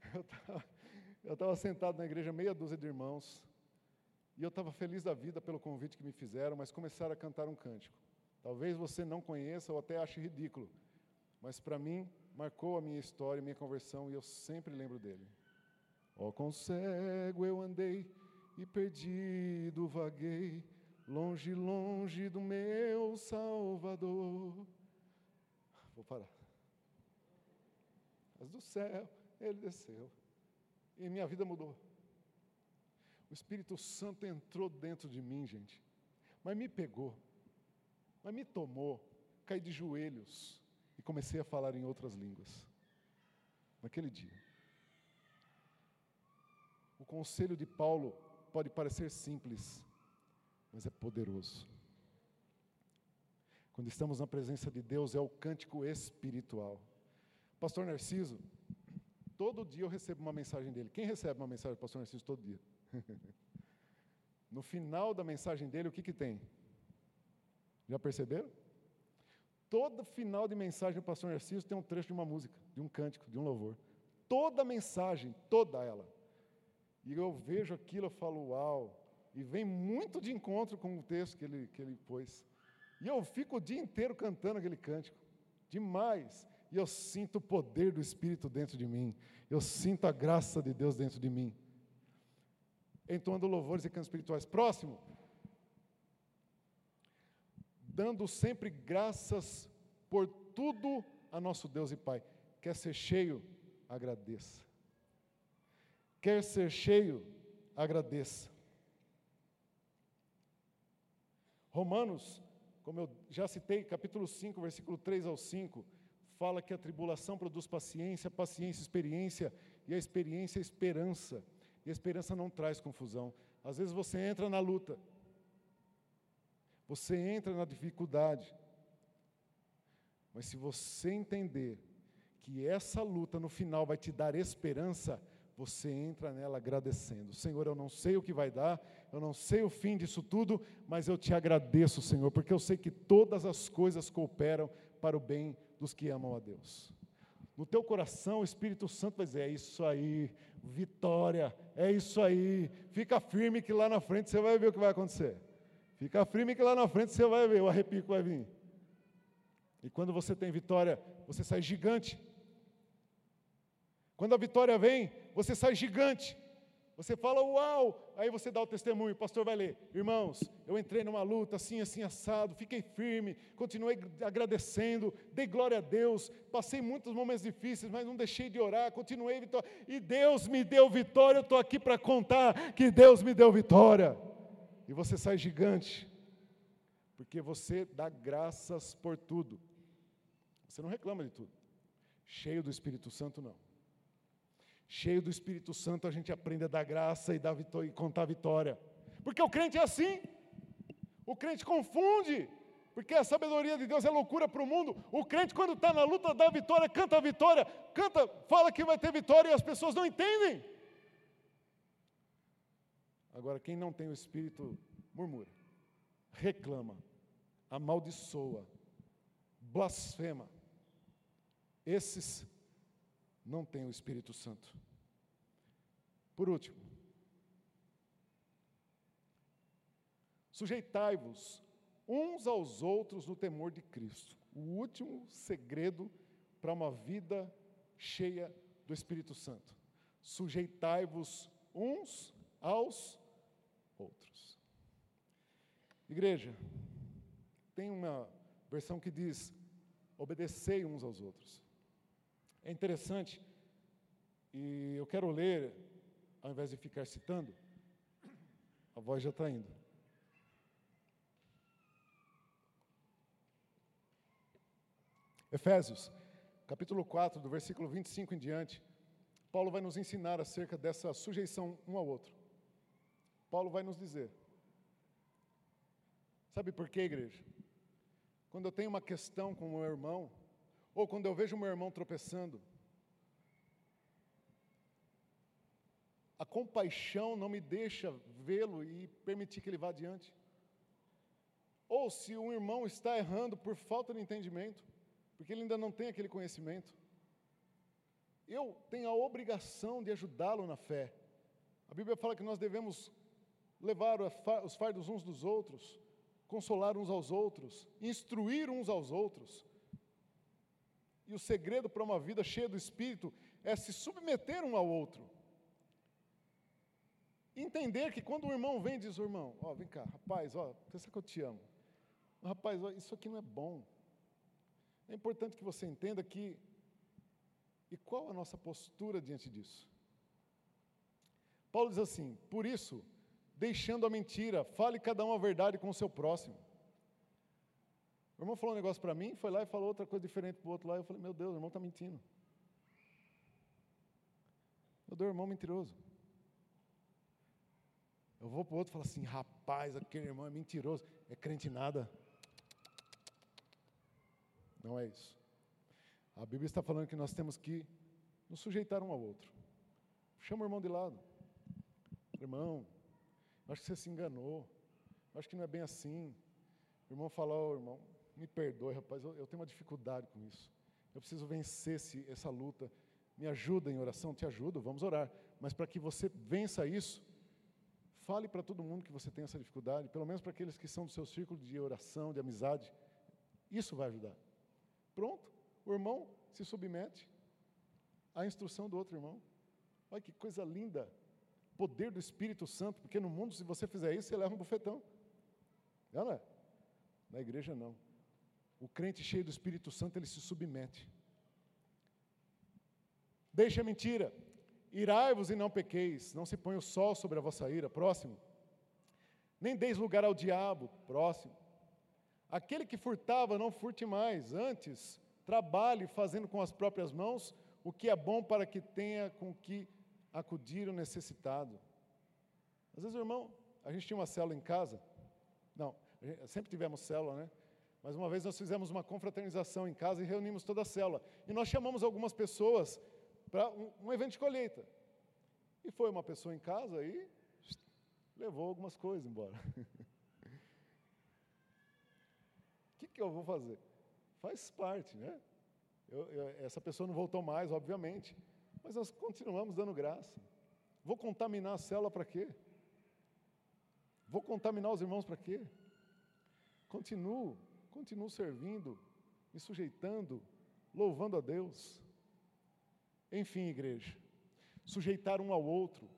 [LAUGHS] Eu estava sentado na igreja, meia dúzia de irmãos, e eu estava feliz da vida pelo convite que me fizeram, mas começaram a cantar um cântico. Talvez você não conheça ou até ache ridículo, mas para mim marcou a minha história, minha conversão, e eu sempre lembro dele. Ó, oh, com cego eu andei e perdido vaguei, longe, longe do meu Salvador. Vou parar. Mas do céu ele desceu e minha vida mudou. O Espírito Santo entrou dentro de mim, gente, mas me pegou, mas me tomou, caí de joelhos e comecei a falar em outras línguas. Naquele dia. O conselho de Paulo pode parecer simples, mas é poderoso. Quando estamos na presença de Deus, é o cântico espiritual. Pastor Narciso, todo dia eu recebo uma mensagem dele. Quem recebe uma mensagem do pastor Narciso todo dia? [LAUGHS] no final da mensagem dele, o que, que tem? Já perceberam? Todo final de mensagem do pastor Narciso tem um trecho de uma música, de um cântico, de um louvor. Toda mensagem, toda ela. E eu vejo aquilo, eu falo, uau. E vem muito de encontro com o texto que ele, que ele pôs. E eu fico o dia inteiro cantando aquele cântico. Demais. E eu sinto o poder do Espírito dentro de mim. Eu sinto a graça de Deus dentro de mim. Entoando louvores e cantos espirituais. Próximo. Dando sempre graças por tudo a nosso Deus e Pai. Quer ser cheio? Agradeça. Quer ser cheio? Agradeça. Romanos, como eu já citei, capítulo 5, versículo 3 ao 5, fala que a tribulação produz paciência, paciência, experiência, e a experiência, esperança. E a esperança não traz confusão. Às vezes você entra na luta, você entra na dificuldade, mas se você entender que essa luta no final vai te dar esperança, você entra nela agradecendo. Senhor, eu não sei o que vai dar, eu não sei o fim disso tudo, mas eu te agradeço, Senhor, porque eu sei que todas as coisas cooperam para o bem dos que amam a Deus. No teu coração, o Espírito Santo vai dizer: é isso aí, vitória, é isso aí. Fica firme que lá na frente você vai ver o que vai acontecer. Fica firme que lá na frente você vai ver o arrepio vai vir. E quando você tem vitória, você sai gigante. Quando a vitória vem, você sai gigante. Você fala, uau! Aí você dá o testemunho, o pastor vai ler. Irmãos, eu entrei numa luta assim, assim, assado, fiquei firme, continuei agradecendo, dei glória a Deus, passei muitos momentos difíceis, mas não deixei de orar, continuei vitória. E Deus me deu vitória, eu estou aqui para contar que Deus me deu vitória. E você sai gigante, porque você dá graças por tudo. Você não reclama de tudo. Cheio do Espírito Santo, não. Cheio do Espírito Santo, a gente aprende a dar graça e, dar vitória, e contar vitória. Porque o crente é assim. O crente confunde. Porque a sabedoria de Deus é loucura para o mundo. O crente, quando está na luta, dá vitória, canta a vitória, canta, fala que vai ter vitória e as pessoas não entendem. Agora, quem não tem o Espírito, murmura, reclama, amaldiçoa, blasfema. Esses não tem o Espírito Santo. Por último, sujeitai-vos uns aos outros no temor de Cristo. O último segredo para uma vida cheia do Espírito Santo. Sujeitai-vos uns aos outros. Igreja, tem uma versão que diz: obedecei uns aos outros. É interessante, e eu quero ler, ao invés de ficar citando, a voz já está indo. Efésios, capítulo 4, do versículo 25 em diante, Paulo vai nos ensinar acerca dessa sujeição um ao outro. Paulo vai nos dizer. Sabe por quê, igreja? Quando eu tenho uma questão com o meu irmão, ou quando eu vejo meu irmão tropeçando, a compaixão não me deixa vê-lo e permitir que ele vá adiante. Ou se um irmão está errando por falta de entendimento, porque ele ainda não tem aquele conhecimento, eu tenho a obrigação de ajudá-lo na fé. A Bíblia fala que nós devemos levar os fardos uns dos outros, consolar uns aos outros, instruir uns aos outros. E o segredo para uma vida cheia do Espírito é se submeter um ao outro. Entender que quando o irmão vem diz, irmão, ó, vem cá, rapaz, ó, pensa que eu te amo. Rapaz, ó, isso aqui não é bom. É importante que você entenda que. E qual a nossa postura diante disso? Paulo diz assim: por isso, deixando a mentira, fale cada um a verdade com o seu próximo. O irmão falou um negócio para mim, foi lá e falou outra coisa diferente para o outro lá. Eu falei: meu Deus, o irmão está mentindo. Meu Deus, irmão mentiroso. Eu vou para o outro e falo assim: rapaz, aquele irmão é mentiroso, é crente nada. Não é isso. A Bíblia está falando que nós temos que nos sujeitar um ao outro. Chama o irmão de lado. Irmão, acho que você se enganou. Acho que não é bem assim. O irmão fala, oh, irmão, me perdoe, rapaz, eu, eu, tenho uma dificuldade com isso. Eu preciso vencer esse, essa luta. Me ajuda em oração, te ajudo, vamos orar. Mas para que você vença isso, fale para todo mundo que você tem essa dificuldade, pelo menos para aqueles que são do seu círculo de oração, de amizade. Isso vai ajudar. Pronto, o irmão se submete à instrução do outro irmão. Olha que coisa linda. Poder do Espírito Santo, porque no mundo, se você fizer isso, você leva um bufetão. Não, não é? Na igreja, não. O crente cheio do Espírito Santo, ele se submete. Deixa a mentira. Irai-vos e não pequeis. Não se põe o sol sobre a vossa ira. Próximo. Nem deis lugar ao diabo. Próximo. Aquele que furtava, não furte mais, antes, trabalhe fazendo com as próprias mãos o que é bom para que tenha com que acudir o necessitado. Às vezes, irmão, a gente tinha uma célula em casa, não, sempre tivemos célula, né? Mas uma vez nós fizemos uma confraternização em casa e reunimos toda a célula. E nós chamamos algumas pessoas para um, um evento de colheita. E foi uma pessoa em casa e levou algumas coisas embora. [LAUGHS] que, que eu vou fazer? Faz parte, né? Eu, eu, essa pessoa não voltou mais, obviamente, mas nós continuamos dando graça. Vou contaminar a célula para quê? Vou contaminar os irmãos para quê? Continuo, continuo servindo, me sujeitando, louvando a Deus. Enfim, igreja, sujeitar um ao outro.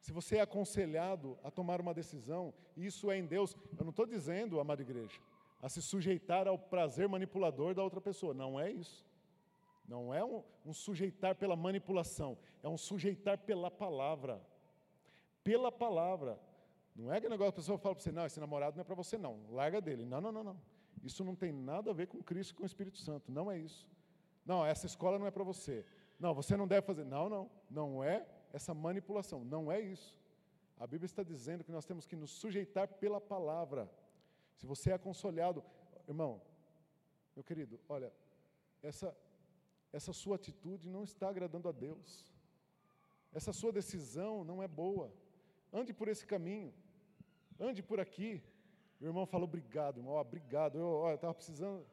Se você é aconselhado a tomar uma decisão, isso é em Deus. Eu não estou dizendo, amada igreja, a se sujeitar ao prazer manipulador da outra pessoa. Não é isso. Não é um, um sujeitar pela manipulação, é um sujeitar pela palavra. Pela palavra. Não é que negócio a pessoa fala para você, não, esse namorado não é para você, não, larga dele. Não, não, não, não. Isso não tem nada a ver com Cristo e com o Espírito Santo. Não é isso. Não, essa escola não é para você. Não, você não deve fazer. Não, não. Não é essa manipulação. Não é isso. A Bíblia está dizendo que nós temos que nos sujeitar pela palavra. Se você é aconselhado, irmão, meu querido, olha, essa, essa sua atitude não está agradando a Deus. Essa sua decisão não é boa. Ande por esse caminho. Ande por aqui. O irmão falou, obrigado, irmão, obrigado. Eu estava precisando.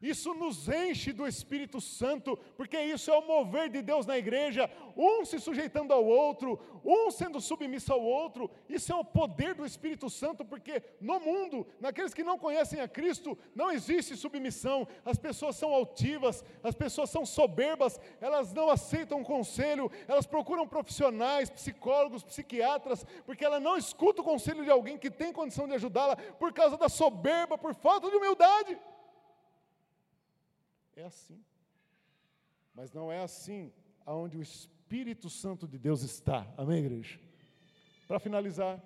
Isso nos enche do Espírito Santo, porque isso é o mover de Deus na igreja, um se sujeitando ao outro, um sendo submisso ao outro. Isso é o poder do Espírito Santo, porque no mundo, naqueles que não conhecem a Cristo, não existe submissão. As pessoas são altivas, as pessoas são soberbas, elas não aceitam conselho, elas procuram profissionais, psicólogos, psiquiatras, porque ela não escuta o conselho de alguém que tem condição de ajudá-la por causa da soberba, por falta de humildade. É assim. Mas não é assim aonde o Espírito Santo de Deus está. Amém, igreja? Para finalizar,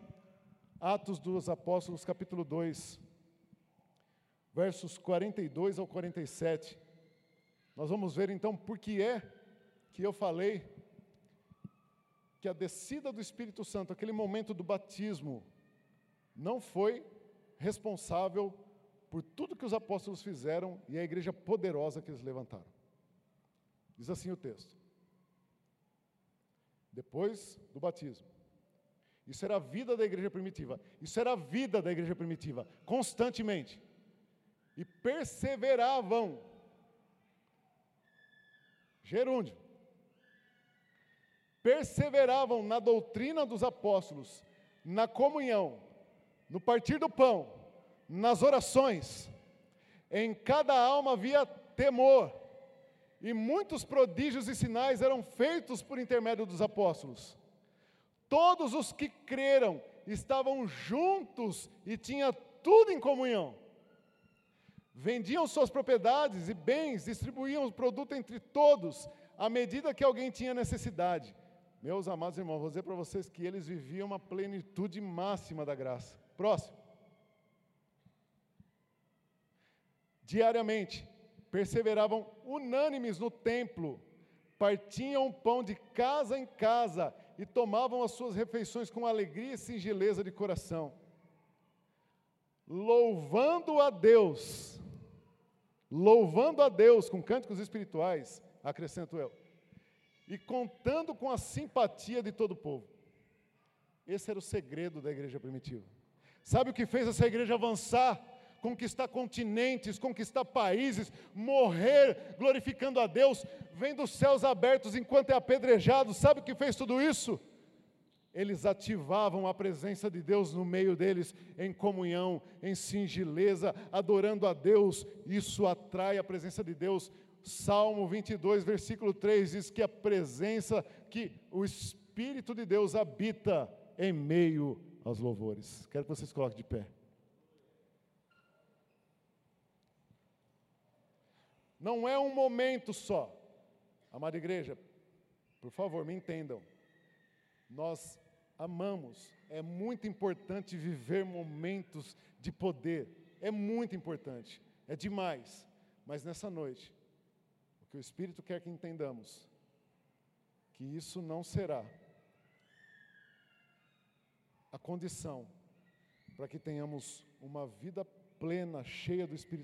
Atos dos Apóstolos, capítulo 2, versos 42 ao 47. Nós vamos ver então por que é que eu falei que a descida do Espírito Santo, aquele momento do batismo, não foi responsável por tudo que os apóstolos fizeram e a igreja poderosa que eles levantaram. Diz assim o texto: depois do batismo. Isso era a vida da igreja primitiva. Isso era a vida da igreja primitiva, constantemente. E perseveravam. Gerúndio. Perseveravam na doutrina dos apóstolos, na comunhão, no partir do pão, nas orações. Em cada alma havia temor. E muitos prodígios e sinais eram feitos por intermédio dos apóstolos. Todos os que creram estavam juntos e tinham tudo em comunhão. Vendiam suas propriedades e bens, distribuíam o produto entre todos, à medida que alguém tinha necessidade. Meus amados irmãos, vou dizer para vocês que eles viviam uma plenitude máxima da graça. Próximo. Diariamente, perseveravam unânimes no templo, partiam pão de casa em casa e tomavam as suas refeições com alegria e singeleza de coração, louvando a Deus, louvando a Deus com cânticos espirituais, acrescento eu, e contando com a simpatia de todo o povo. Esse era o segredo da igreja primitiva. Sabe o que fez essa igreja avançar? Conquistar continentes, conquistar países, morrer glorificando a Deus, vendo os céus abertos enquanto é apedrejado. Sabe o que fez tudo isso? Eles ativavam a presença de Deus no meio deles, em comunhão, em singeleza, adorando a Deus. Isso atrai a presença de Deus. Salmo 22, versículo 3 diz que a presença, que o Espírito de Deus habita em meio aos louvores. Quero que vocês coloquem de pé. Não é um momento só. Amada igreja, por favor, me entendam. Nós amamos, é muito importante viver momentos de poder. É muito importante, é demais. Mas nessa noite, o que o Espírito quer que entendamos, que isso não será a condição para que tenhamos uma vida plena, cheia do Espírito